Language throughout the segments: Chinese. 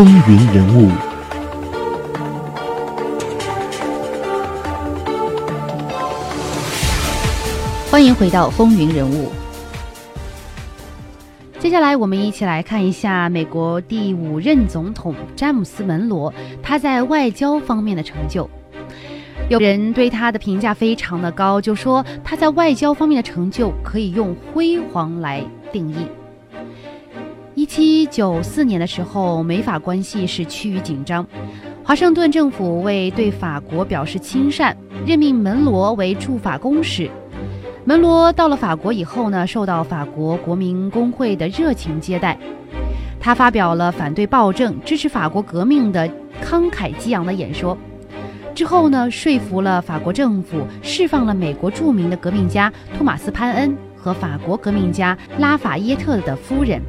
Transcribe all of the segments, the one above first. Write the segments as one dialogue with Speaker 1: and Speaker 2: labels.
Speaker 1: 风云人物。
Speaker 2: 欢迎回到风云人物。接下来，我们一起来看一下美国第五任总统詹姆斯·门罗他在外交方面的成就。有人对他的评价非常的高，就说他在外交方面的成就可以用辉煌来定义。七九四年的时候，美法关系是趋于紧张，华盛顿政府为对法国表示亲善，任命门罗为驻法公使。门罗到了法国以后呢，受到法国国民工会的热情接待。他发表了反对暴政、支持法国革命的慷慨激昂的演说。之后呢，说服了法国政府，释放了美国著名的革命家托马斯·潘恩和法国革命家拉法耶特的夫人。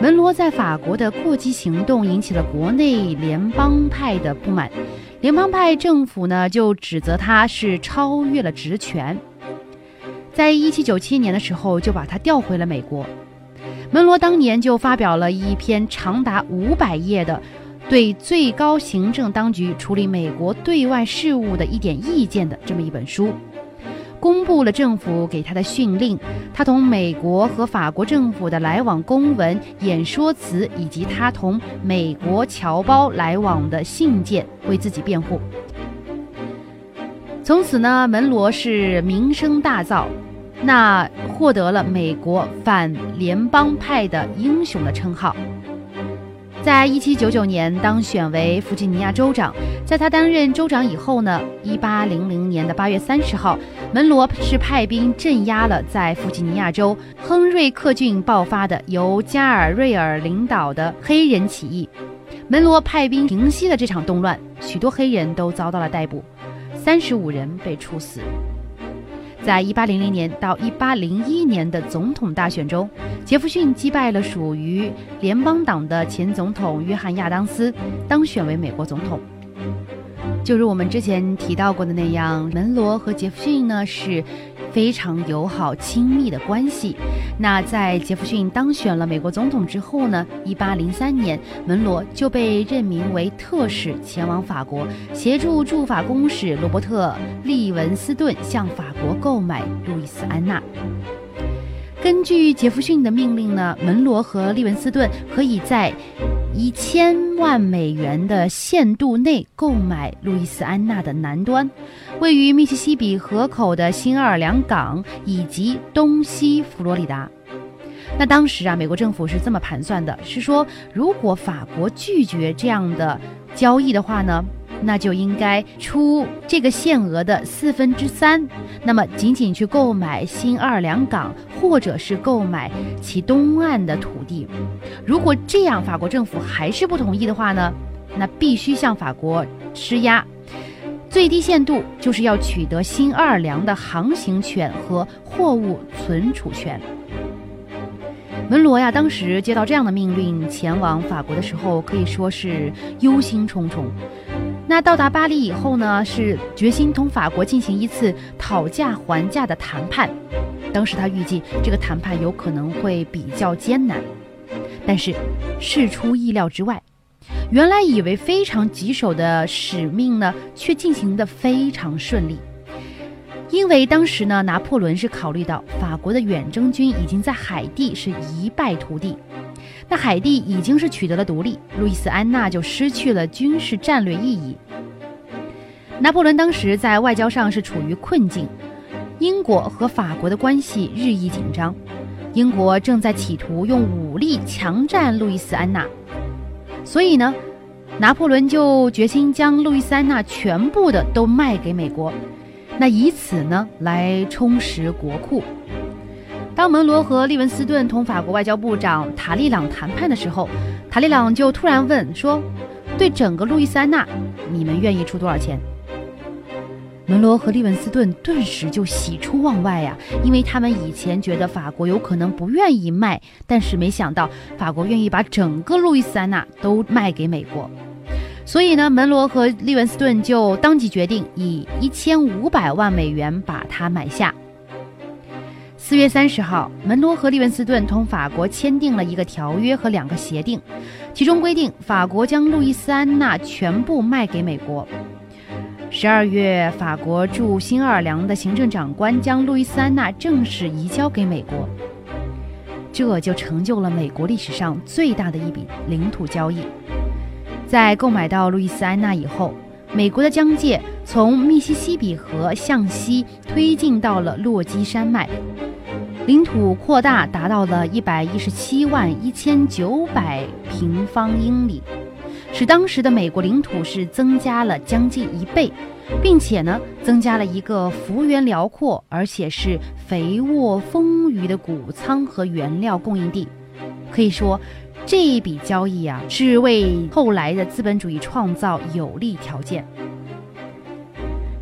Speaker 2: 门罗在法国的过激行动引起了国内联邦派的不满，联邦派政府呢就指责他是超越了职权。在一七九七年的时候，就把他调回了美国。门罗当年就发表了一篇长达五百页的。对最高行政当局处理美国对外事务的一点意见的这么一本书，公布了政府给他的训令，他同美国和法国政府的来往公文、演说词，以及他同美国侨胞来往的信件，为自己辩护。从此呢，门罗是名声大噪，那获得了美国反联邦派的英雄的称号。在一七九九年当选为弗吉尼亚州长，在他担任州长以后呢，一八零零年的八月三十号，门罗是派兵镇压了在弗吉尼亚州亨瑞克郡爆发的由加尔瑞尔领导的黑人起义。门罗派兵平息了这场动乱，许多黑人都遭到了逮捕，三十五人被处死。在一八零零年到一八零一年的总统大选中，杰弗逊击败了属于联邦党的前总统约翰亚当斯，当选为美国总统。就如我们之前提到过的那样，门罗和杰弗逊呢是。非常友好亲密的关系。那在杰弗逊当选了美国总统之后呢？一八零三年，门罗就被任命为特使，前往法国，协助驻法公使罗伯特·利文斯顿向法国购买路易斯安娜。根据杰弗逊的命令呢，门罗和利文斯顿可以在。一千万美元的限度内购买路易斯安那的南端，位于密西西比河口的新奥尔良港以及东西佛罗里达。那当时啊，美国政府是这么盘算的：是说，如果法国拒绝这样的交易的话呢？那就应该出这个限额的四分之三，那么仅仅去购买新奥尔良港，或者是购买其东岸的土地。如果这样法国政府还是不同意的话呢，那必须向法国施压，最低限度就是要取得新奥尔良的航行权和货物存储权。门罗呀，当时接到这样的命令前往法国的时候，可以说是忧心忡忡。那到达巴黎以后呢，是决心同法国进行一次讨价还价的谈判。当时他预计这个谈判有可能会比较艰难，但是事出意料之外，原来以为非常棘手的使命呢，却进行的非常顺利。因为当时呢，拿破仑是考虑到法国的远征军已经在海地是一败涂地。那海地已经是取得了独立，路易斯安那就失去了军事战略意义。拿破仑当时在外交上是处于困境，英国和法国的关系日益紧张，英国正在企图用武力强占路易斯安那，所以呢，拿破仑就决心将路易斯安那全部的都卖给美国，那以此呢来充实国库。当门罗和利文斯顿同法国外交部长塔利朗谈判的时候，塔利朗就突然问说：“对整个路易斯安那，你们愿意出多少钱？”门罗和利文斯顿顿时就喜出望外呀，因为他们以前觉得法国有可能不愿意卖，但是没想到法国愿意把整个路易斯安那都卖给美国，所以呢，门罗和利文斯顿就当即决定以一千五百万美元把它买下。四月三十号，门罗和利文斯顿同法国签订了一个条约和两个协定，其中规定法国将路易斯安那全部卖给美国。十二月，法国驻新奥尔良的行政长官将路易斯安那正式移交给美国，这就成就了美国历史上最大的一笔领土交易。在购买到路易斯安那以后，美国的疆界从密西西比河向西推进到了落基山脉。领土扩大达到了一百一十七万一千九百平方英里，使当时的美国领土是增加了将近一倍，并且呢，增加了一个幅员辽阔而且是肥沃丰腴的谷仓和原料供应地。可以说，这一笔交易啊，是为后来的资本主义创造有利条件。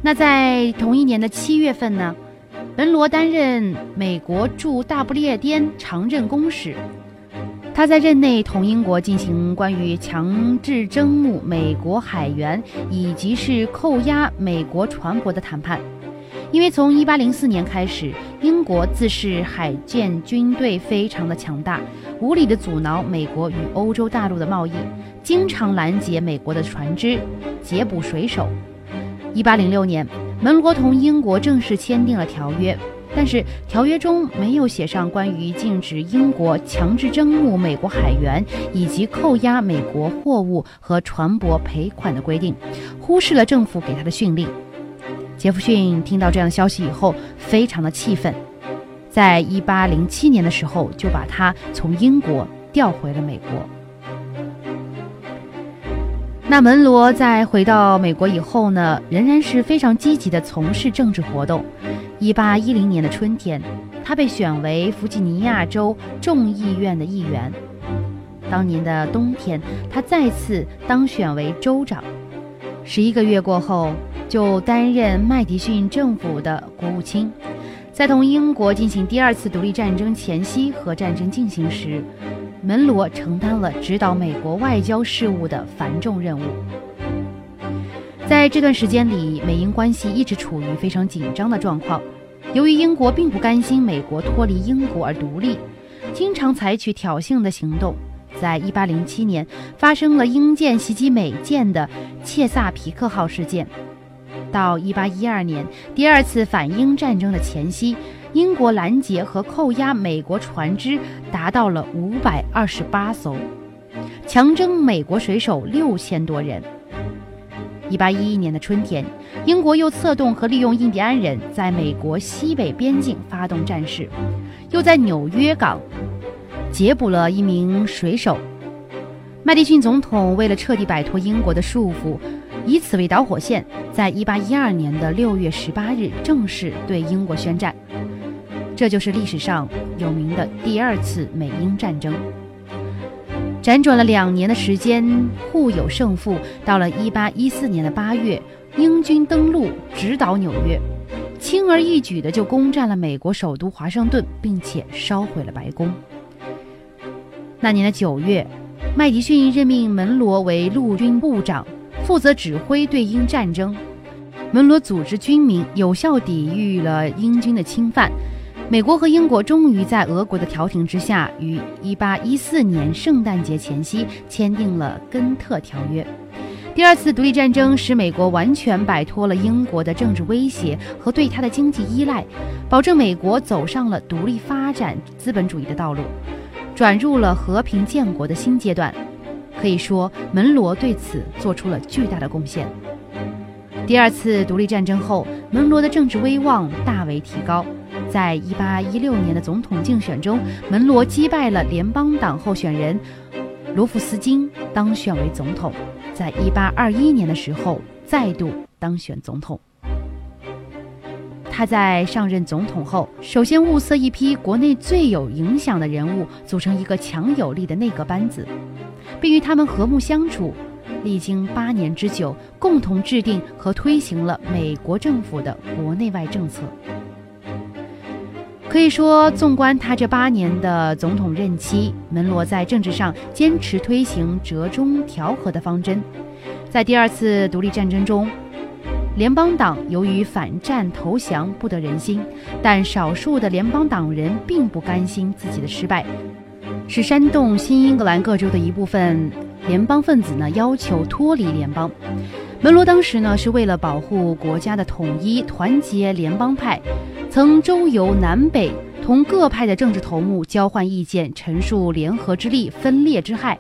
Speaker 2: 那在同一年的七月份呢？门罗担任美国驻大不列颠常任公使，他在任内同英国进行关于强制征募美国海员以及是扣押美国船舶的谈判。因为从1804年开始，英国自恃海舰军队非常的强大，无理的阻挠美国与欧洲大陆的贸易，经常拦截美国的船只，劫捕水手。1806年。门罗同英国正式签订了条约，但是条约中没有写上关于禁止英国强制征募美国海员以及扣押美国货物和船舶赔款的规定，忽视了政府给他的训令。杰弗逊听到这样的消息以后，非常的气愤，在一八零七年的时候就把他从英国调回了美国。那门罗在回到美国以后呢，仍然是非常积极地从事政治活动。一八一零年的春天，他被选为弗吉尼亚州众议院的议员。当年的冬天，他再次当选为州长。十一个月过后，就担任麦迪逊政府的国务卿。在同英国进行第二次独立战争前夕和战争进行时。门罗承担了指导美国外交事务的繁重任务。在这段时间里，美英关系一直处于非常紧张的状况。由于英国并不甘心美国脱离英国而独立，经常采取挑衅的行动。在1807年，发生了英舰袭击美舰的切萨皮克号事件。到1812年，第二次反英战争的前夕。英国拦截和扣押美国船只达到了五百二十八艘，强征美国水手六千多人。一八一一年的春天，英国又策动和利用印第安人在美国西北边境发动战事，又在纽约港劫捕了一名水手。麦迪逊总统为了彻底摆脱英国的束缚，以此为导火线，在一八一二年的六月十八日正式对英国宣战。这就是历史上有名的第二次美英战争，辗转了两年的时间，互有胜负。到了1814年的八月，英军登陆，直捣纽约，轻而易举的就攻占了美国首都华盛顿，并且烧毁了白宫。那年的九月，麦迪逊任命门罗为陆军部长，负责指挥对英战争。门罗组织军民，有效抵御了英军的侵犯。美国和英国终于在俄国的调停之下，于1814年圣诞节前夕签订了《根特条约》。第二次独立战争使美国完全摆脱了英国的政治威胁和对他的经济依赖，保证美国走上了独立发展资本主义的道路，转入了和平建国的新阶段。可以说，门罗对此做出了巨大的贡献。第二次独立战争后，门罗的政治威望大为提高。在一八一六年的总统竞选中，门罗击败了联邦党候选人罗夫斯金，当选为总统。在一八二一年的时候，再度当选总统。他在上任总统后，首先物色一批国内最有影响的人物，组成一个强有力的内阁班子，并与他们和睦相处。历经八年之久，共同制定和推行了美国政府的国内外政策。可以说，纵观他这八年的总统任期，门罗在政治上坚持推行折中调和的方针。在第二次独立战争中，联邦党由于反战投降不得人心，但少数的联邦党人并不甘心自己的失败，是煽动新英格兰各州的一部分联邦分子呢要求脱离联邦。门罗当时呢是为了保护国家的统一，团结联邦派，曾周游南北，同各派的政治头目交换意见，陈述联合之力分裂之害。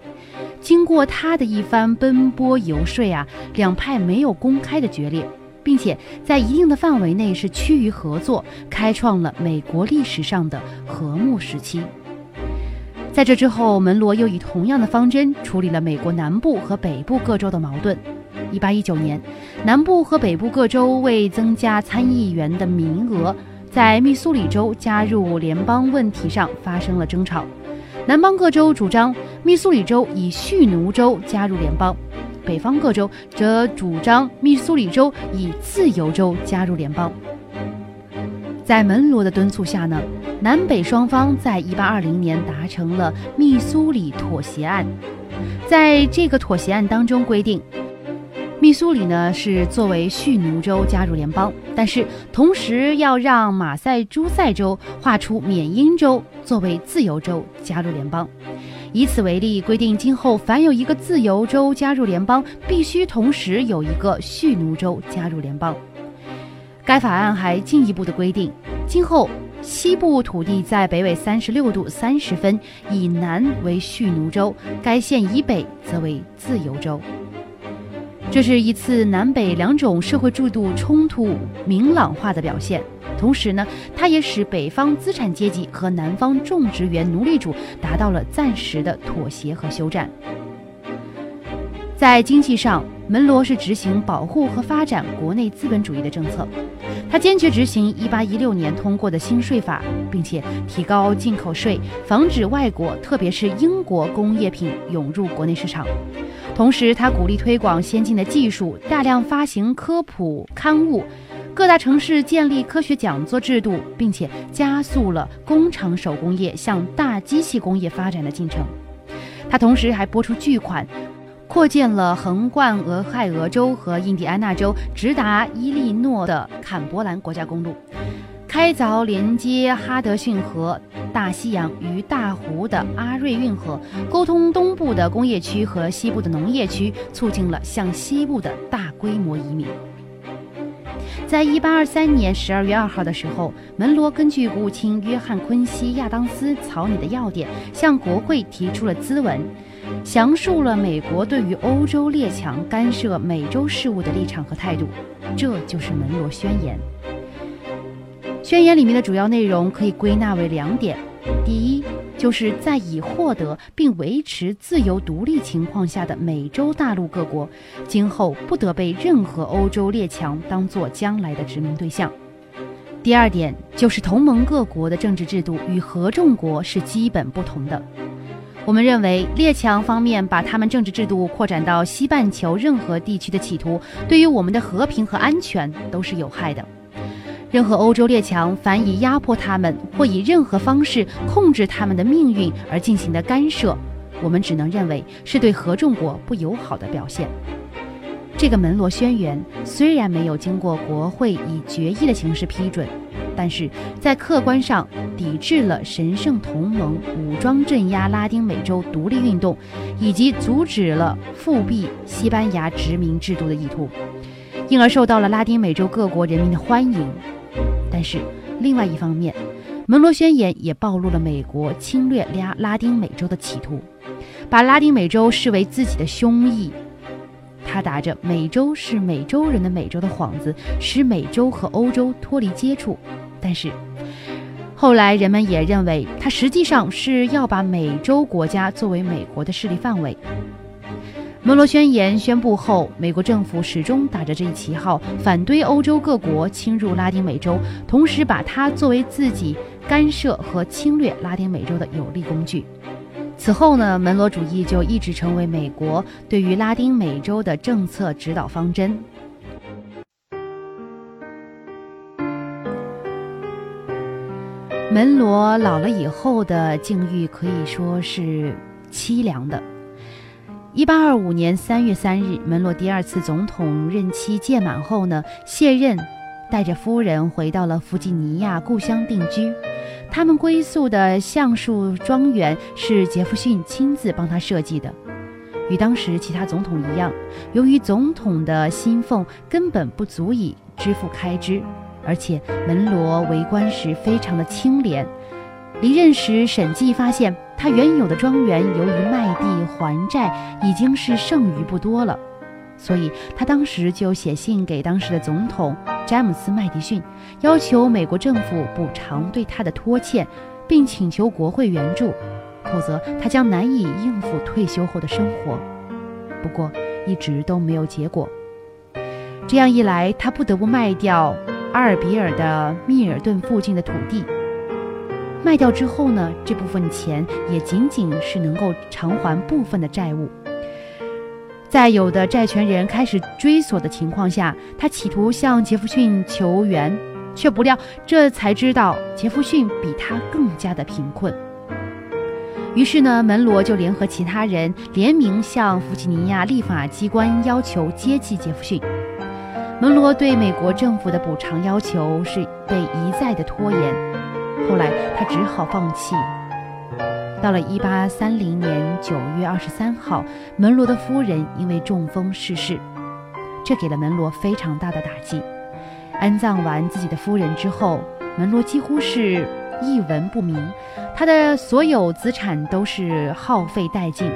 Speaker 2: 经过他的一番奔波游说啊，两派没有公开的决裂。并且在一定的范围内是趋于合作，开创了美国历史上的和睦时期。在这之后，门罗又以同样的方针处理了美国南部和北部各州的矛盾。一八一九年，南部和北部各州为增加参议员的名额，在密苏里州加入联邦问题上发生了争吵。南方各州主张密苏里州以蓄奴州加入联邦。北方各州则主张密苏里州以自由州加入联邦。在门罗的敦促下呢，南北双方在1820年达成了密苏里妥协案。在这个妥协案当中规定，密苏里呢是作为蓄奴州加入联邦，但是同时要让马赛诸塞州划出缅因州作为自由州加入联邦。以此为例，规定今后凡有一个自由州加入联邦，必须同时有一个蓄奴州加入联邦。该法案还进一步的规定，今后西部土地在北纬三十六度三十分以南为蓄奴州，该县以北则为自由州。这是一次南北两种社会制度冲突明朗化的表现。同时呢，它也使北方资产阶级和南方种植园奴隶主达到了暂时的妥协和休战。在经济上，门罗是执行保护和发展国内资本主义的政策，他坚决执行1816年通过的新税法，并且提高进口税，防止外国，特别是英国工业品涌入国内市场。同时，他鼓励推广先进的技术，大量发行科普刊物。各大城市建立科学讲座制度，并且加速了工厂手工业向大机器工业发展的进程。他同时还拨出巨款，扩建了横贯俄亥俄州和印第安纳州直达伊利诺的坎伯兰国家公路，开凿连接哈德逊河、大西洋与大湖的阿瑞运河，沟通东部的工业区和西部的农业区，促进了向西部的大规模移民。在一八二三年十二月二号的时候，门罗根据国务卿约翰·昆西·亚当斯草拟的要点，向国会提出了咨文，详述了美国对于欧洲列强干涉美洲事务的立场和态度。这就是门罗宣言。宣言里面的主要内容可以归纳为两点：第一，就是在已获得并维持自由独立情况下的美洲大陆各国，今后不得被任何欧洲列强当作将来的殖民对象。第二点就是同盟各国的政治制度与合众国是基本不同的。我们认为，列强方面把他们政治制度扩展到西半球任何地区的企图，对于我们的和平和安全都是有害的。任何欧洲列强凡以压迫他们或以任何方式控制他们的命运而进行的干涉，我们只能认为是对合众国不友好的表现。这个门罗宣言虽然没有经过国会以决议的形式批准，但是在客观上抵制了神圣同盟武装镇压拉丁美洲独立运动，以及阻止了复辟西班牙殖民制度的意图，因而受到了拉丁美洲各国人民的欢迎。但是，另外一方面，门罗宣言也暴露了美国侵略拉拉丁美洲的企图，把拉丁美洲视为自己的胸臆。他打着美洲是美洲人的美洲的幌子，使美洲和欧洲脱离接触。但是，后来人们也认为，他实际上是要把美洲国家作为美国的势力范围。门罗宣言宣布后，美国政府始终打着这一旗号，反对欧洲各国侵入拉丁美洲，同时把它作为自己干涉和侵略拉丁美洲的有力工具。此后呢，门罗主义就一直成为美国对于拉丁美洲的政策指导方针。门罗老了以后的境遇可以说是凄凉的。一八二五年三月三日，门罗第二次总统任期届满后呢，卸任，带着夫人回到了弗吉尼亚故乡定居。他们归宿的橡树庄园是杰弗逊亲自帮他设计的。与当时其他总统一样，由于总统的薪俸根本不足以支付开支，而且门罗为官时非常的清廉。离任时审计发现，他原有的庄园由于卖地还债已经是剩余不多了，所以他当时就写信给当时的总统詹姆斯·麦迪逊，要求美国政府补偿对他的拖欠，并请求国会援助，否则他将难以应付退休后的生活。不过一直都没有结果。这样一来，他不得不卖掉阿尔比尔的密尔顿附近的土地。卖掉之后呢，这部分钱也仅仅是能够偿还部分的债务。在有的债权人开始追索的情况下，他企图向杰弗逊求援，却不料这才知道杰弗逊比他更加的贫困。于是呢，门罗就联合其他人联名向弗吉尼亚立法机关要求接济杰弗逊。门罗对美国政府的补偿要求是被一再的拖延。后来他只好放弃。到了一八三零年九月二十三号，门罗的夫人因为中风逝世，这给了门罗非常大的打击。安葬完自己的夫人之后，门罗几乎是一文不名，他的所有资产都是耗费殆尽，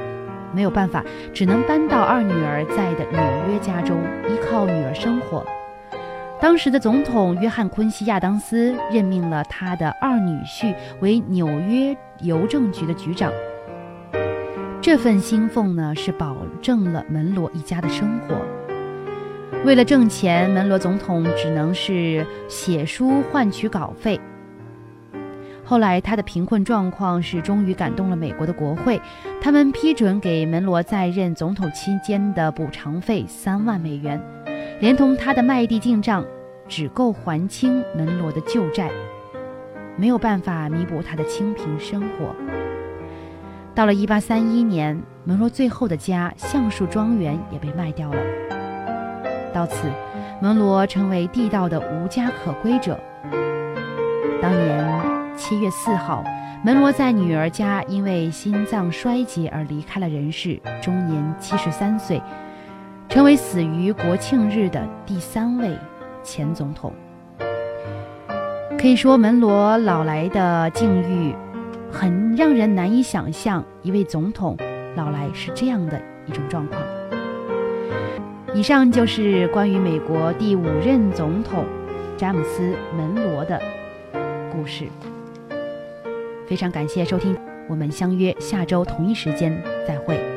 Speaker 2: 没有办法，只能搬到二女儿在的纽约家中，依靠女儿生活。当时的总统约翰·昆西亚当斯任命了他的二女婿为纽约邮政局的局长。这份薪俸呢，是保证了门罗一家的生活。为了挣钱，门罗总统只能是写书换取稿费。后来，他的贫困状况是终于感动了美国的国会，他们批准给门罗在任总统期间的补偿费三万美元。连同他的卖地进账，只够还清门罗的旧债，没有办法弥补他的清贫生活。到了1831年，门罗最后的家橡树庄园也被卖掉了。到此，门罗成为地道的无家可归者。当年7月4号，门罗在女儿家因为心脏衰竭而离开了人世，终年73岁。成为死于国庆日的第三位前总统。可以说，门罗老来的境遇很让人难以想象，一位总统老来是这样的一种状况。以上就是关于美国第五任总统詹姆斯·门罗的故事。非常感谢收听，我们相约下周同一时间再会。